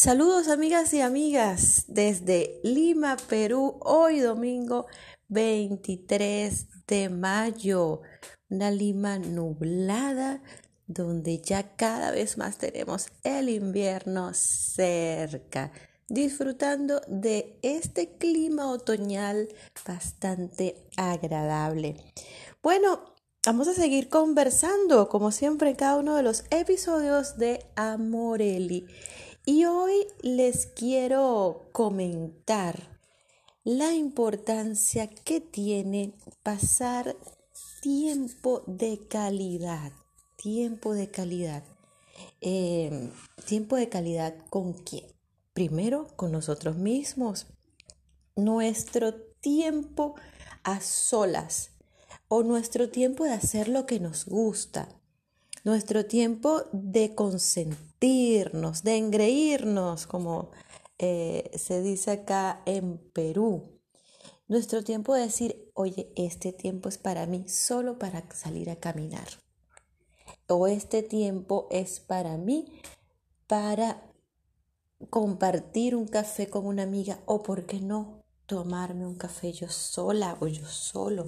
Saludos amigas y amigas desde Lima, Perú, hoy domingo 23 de mayo. Una Lima nublada donde ya cada vez más tenemos el invierno cerca, disfrutando de este clima otoñal bastante agradable. Bueno, vamos a seguir conversando como siempre en cada uno de los episodios de Amorelli. Y hoy les quiero comentar la importancia que tiene pasar tiempo de calidad. Tiempo de calidad. Em, tiempo de calidad con quién? Primero con nosotros mismos. Nuestro tiempo a solas o nuestro tiempo de hacer lo que nos gusta nuestro tiempo de consentirnos, de engreírnos, como eh, se dice acá en Perú. Nuestro tiempo de decir, oye, este tiempo es para mí solo para salir a caminar. O este tiempo es para mí para compartir un café con una amiga o, ¿por qué no, tomarme un café yo sola o yo solo?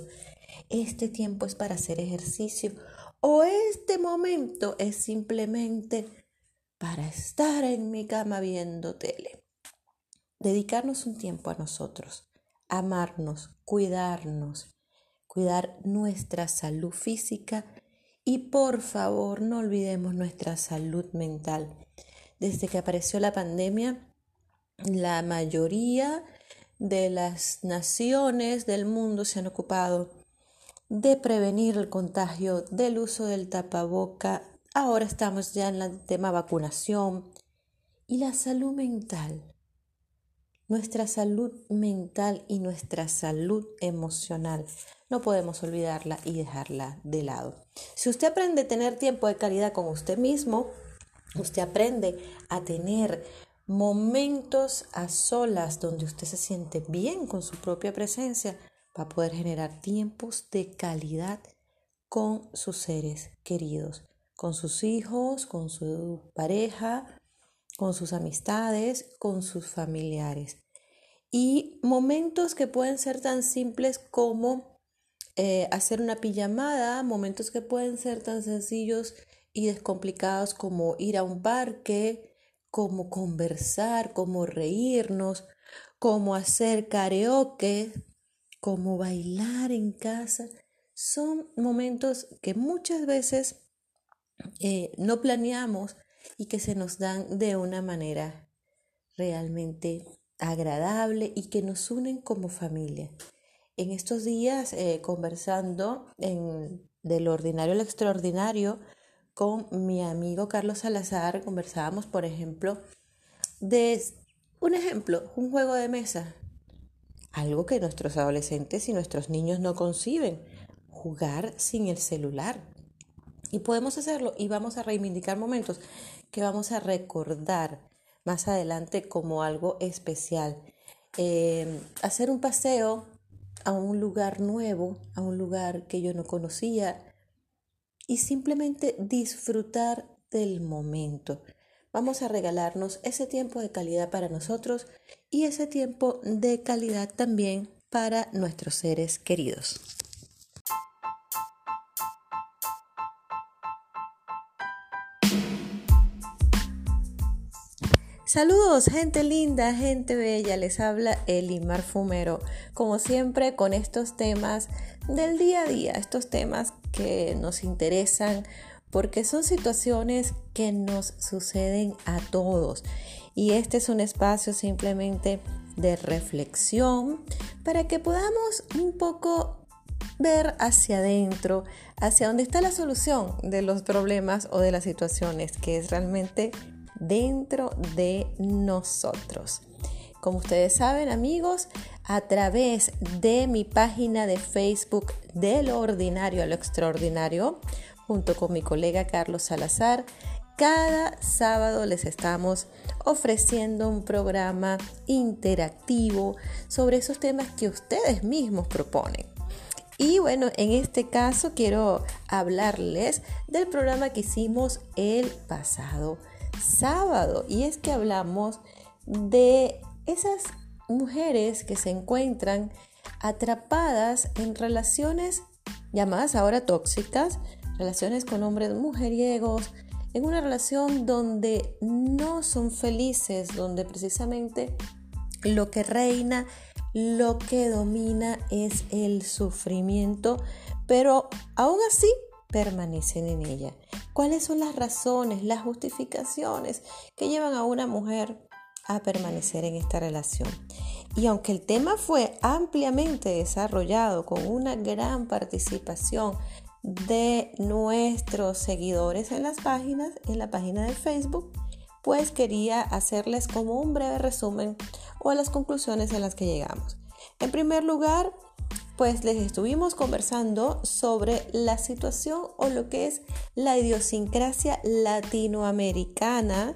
Este tiempo es para hacer ejercicio o este momento es simplemente para estar en mi cama viendo tele. Dedicarnos un tiempo a nosotros, amarnos, cuidarnos, cuidar nuestra salud física y por favor no olvidemos nuestra salud mental. Desde que apareció la pandemia, la mayoría de las naciones del mundo se han ocupado de prevenir el contagio del uso del tapaboca. Ahora estamos ya en el tema vacunación y la salud mental. Nuestra salud mental y nuestra salud emocional. No podemos olvidarla y dejarla de lado. Si usted aprende a tener tiempo de calidad con usted mismo, usted aprende a tener momentos a solas donde usted se siente bien con su propia presencia, para poder generar tiempos de calidad con sus seres queridos, con sus hijos, con su pareja, con sus amistades, con sus familiares. Y momentos que pueden ser tan simples como eh, hacer una pijamada, momentos que pueden ser tan sencillos y descomplicados como ir a un parque, como conversar, como reírnos, como hacer karaoke, como bailar en casa, son momentos que muchas veces eh, no planeamos y que se nos dan de una manera realmente agradable y que nos unen como familia. En estos días, eh, conversando en, de lo ordinario a lo extraordinario con mi amigo Carlos Salazar, conversábamos, por ejemplo, de un ejemplo, un juego de mesa algo que nuestros adolescentes y nuestros niños no conciben, jugar sin el celular. Y podemos hacerlo y vamos a reivindicar momentos que vamos a recordar más adelante como algo especial. Eh, hacer un paseo a un lugar nuevo, a un lugar que yo no conocía y simplemente disfrutar del momento. Vamos a regalarnos ese tiempo de calidad para nosotros y ese tiempo de calidad también para nuestros seres queridos. Saludos, gente linda, gente bella, les habla Elimar Fumero, como siempre con estos temas del día a día, estos temas que nos interesan porque son situaciones que nos suceden a todos y este es un espacio simplemente de reflexión para que podamos un poco ver hacia adentro, hacia dónde está la solución de los problemas o de las situaciones, que es realmente dentro de nosotros. Como ustedes saben amigos, a través de mi página de Facebook de lo ordinario a lo extraordinario, junto con mi colega Carlos Salazar, cada sábado les estamos ofreciendo un programa interactivo sobre esos temas que ustedes mismos proponen. Y bueno, en este caso quiero hablarles del programa que hicimos el pasado sábado y es que hablamos de esas mujeres que se encuentran atrapadas en relaciones llamadas ahora tóxicas, relaciones con hombres mujeriegos, en una relación donde no son felices, donde precisamente lo que reina, lo que domina es el sufrimiento, pero aún así permanecen en ella. ¿Cuáles son las razones, las justificaciones que llevan a una mujer a permanecer en esta relación? Y aunque el tema fue ampliamente desarrollado con una gran participación de nuestros seguidores en las páginas, en la página de Facebook, pues quería hacerles como un breve resumen o las conclusiones en las que llegamos. En primer lugar, pues les estuvimos conversando sobre la situación o lo que es la idiosincrasia latinoamericana,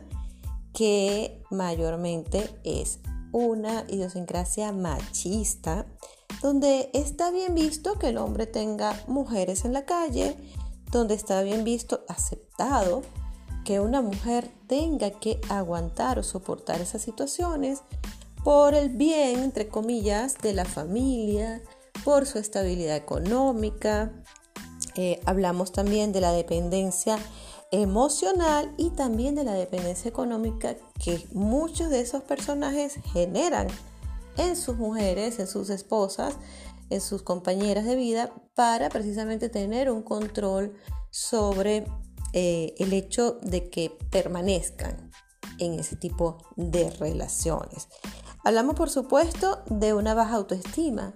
que mayormente es una idiosincrasia machista, donde está bien visto que el hombre tenga mujeres en la calle, donde está bien visto, aceptado, que una mujer tenga que aguantar o soportar esas situaciones por el bien, entre comillas, de la familia, por su estabilidad económica. Eh, hablamos también de la dependencia emocional y también de la dependencia económica que muchos de esos personajes generan en sus mujeres, en sus esposas, en sus compañeras de vida, para precisamente tener un control sobre eh, el hecho de que permanezcan en ese tipo de relaciones. Hablamos, por supuesto, de una baja autoestima,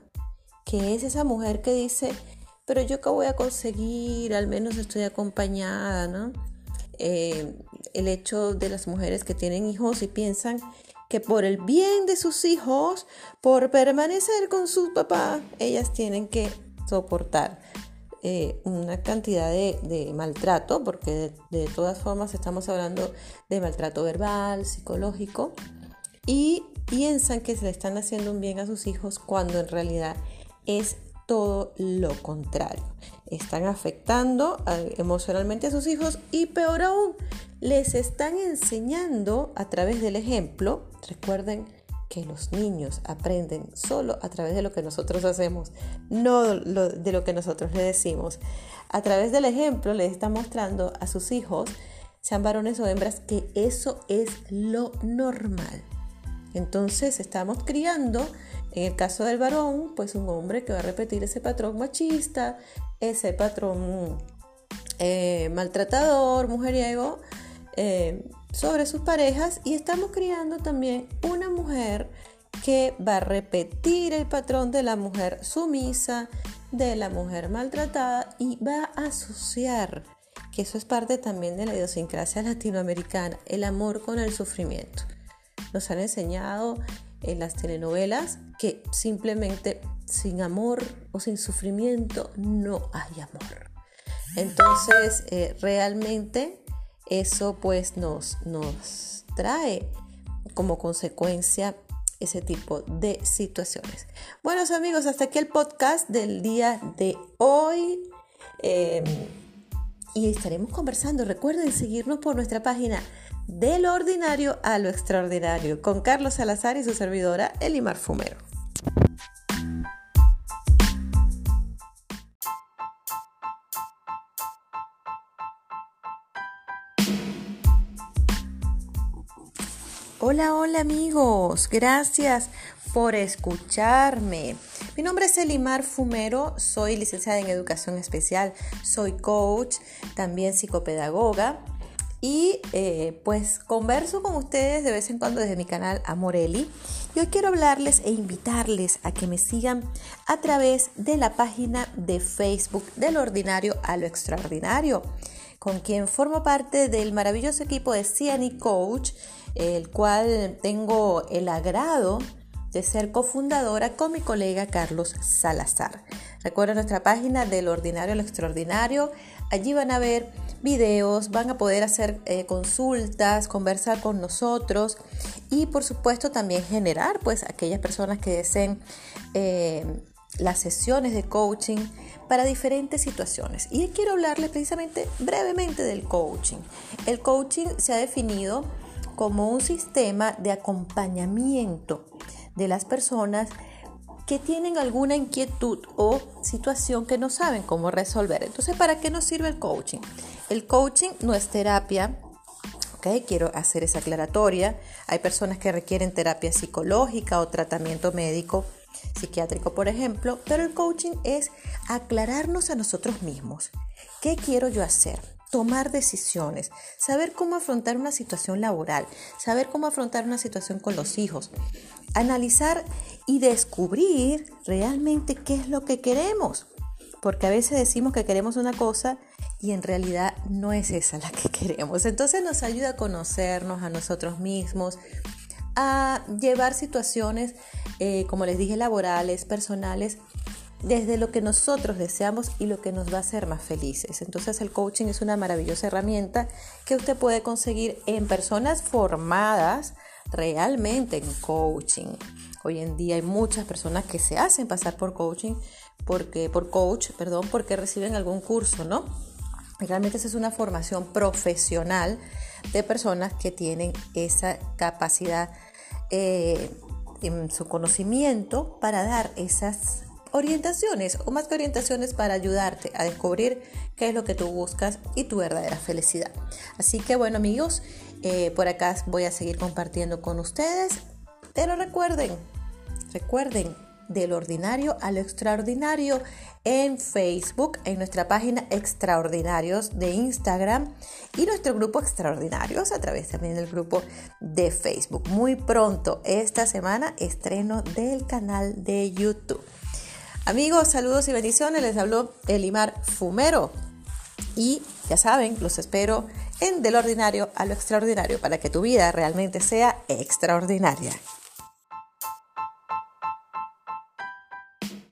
que es esa mujer que dice, pero yo qué voy a conseguir, al menos estoy acompañada, ¿no? Eh, el hecho de las mujeres que tienen hijos y piensan que por el bien de sus hijos, por permanecer con su papá, ellas tienen que soportar eh, una cantidad de, maltrato, porque de, todas formas estamos hablando de maltrato verbal, psicológico, y piensan que se le están haciendo un bien a sus hijos cuando en realidad es todo lo contrario. Están afectando emocionalmente a sus hijos y peor aún, les están enseñando a través del ejemplo. Recuerden que los niños aprenden solo a través de lo que nosotros hacemos, no de lo que nosotros les decimos. A través del ejemplo les está mostrando a sus hijos, sean varones o hembras, que eso es lo normal. Entonces estamos criando, en el caso del varón, pues un hombre que va a repetir ese patrón machista, ese patrón eh, maltratador, mujeriego, eh, sobre sus parejas y estamos criando también una mujer que va a repetir el patrón de la mujer sumisa, de la mujer maltratada y va a asociar, que eso es parte también de la idiosincrasia latinoamericana, el amor con el sufrimiento. Nos han enseñado en las telenovelas que simplemente sin amor o sin sufrimiento no hay amor. Entonces, eh, realmente eso pues nos, nos trae como consecuencia ese tipo de situaciones. Buenos amigos, hasta aquí el podcast del día de hoy. Em, y estaremos conversando. Recuerden seguirnos por nuestra página de lo ordinario a lo extraordinario con Carlos Salazar y su servidora Elimar Fumero. Hola, hola amigos, gracias por escucharme. Mi nombre es Elimar Fumero, soy licenciada en educación especial, soy coach, también psicopedagoga y eh, pues converso con ustedes de vez en cuando desde mi canal Amorelli. Y hoy quiero hablarles e invitarles a que me sigan a través de la página de Facebook del ordinario a lo extraordinario, con quien formo parte del maravilloso equipo de CNI Coach el cual tengo el agrado de ser cofundadora con mi colega Carlos Salazar. Recuerden nuestra página del ordinario al extraordinario. Allí van a ver videos, van a poder hacer eh, consultas, conversar con nosotros y por supuesto también generar pues aquellas personas que deseen eh, las sesiones de coaching para diferentes situaciones. Y quiero hablarles precisamente brevemente del coaching. El coaching se ha definido como un sistema de acompañamiento de las personas que tienen alguna inquietud o situación que no saben cómo resolver. Entonces, ¿para qué nos sirve el coaching? El coaching no es terapia, ¿ok? Quiero hacer esa aclaratoria. Hay personas que requieren terapia psicológica o tratamiento médico psiquiátrico, por ejemplo, pero el coaching es aclararnos a nosotros mismos. ¿Qué quiero yo hacer? Tomar decisiones, saber cómo afrontar una situación laboral, saber cómo afrontar una situación con los hijos, analizar y descubrir realmente qué es lo que queremos. Porque a veces decimos que queremos una cosa y en realidad no es esa la que queremos. Entonces nos ayuda a conocernos a nosotros mismos, a llevar situaciones, eh, como les dije, laborales, personales, desde lo que nosotros deseamos y lo que nos va a hacer más felices. Entonces el coaching es una maravillosa herramienta que usted puede conseguir en personas formadas realmente en coaching. Hoy en día hay muchas personas que se hacen pasar por coaching porque por coach, perdón, porque reciben algún curso, ¿no? Realmente esa es una formación profesional de personas que tienen esa capacidad eh, en su conocimiento para dar esas orientaciones o más que orientaciones para ayudarte a descubrir qué es lo que tú buscas y tu verdadera felicidad. Así que bueno amigos, eh, por acá voy a seguir compartiendo con ustedes, pero recuerden, recuerden del ordinario a lo extraordinario en Facebook, en nuestra página Extraordinarios de Instagram y nuestro grupo Extraordinarios a través también del grupo de Facebook. Muy pronto, esta semana, estreno del canal de YouTube. Amigos, saludos y bendiciones. Les habló Elimar Fumero. Y ya saben, los espero en Del Ordinario a lo Extraordinario para que tu vida realmente sea extraordinaria.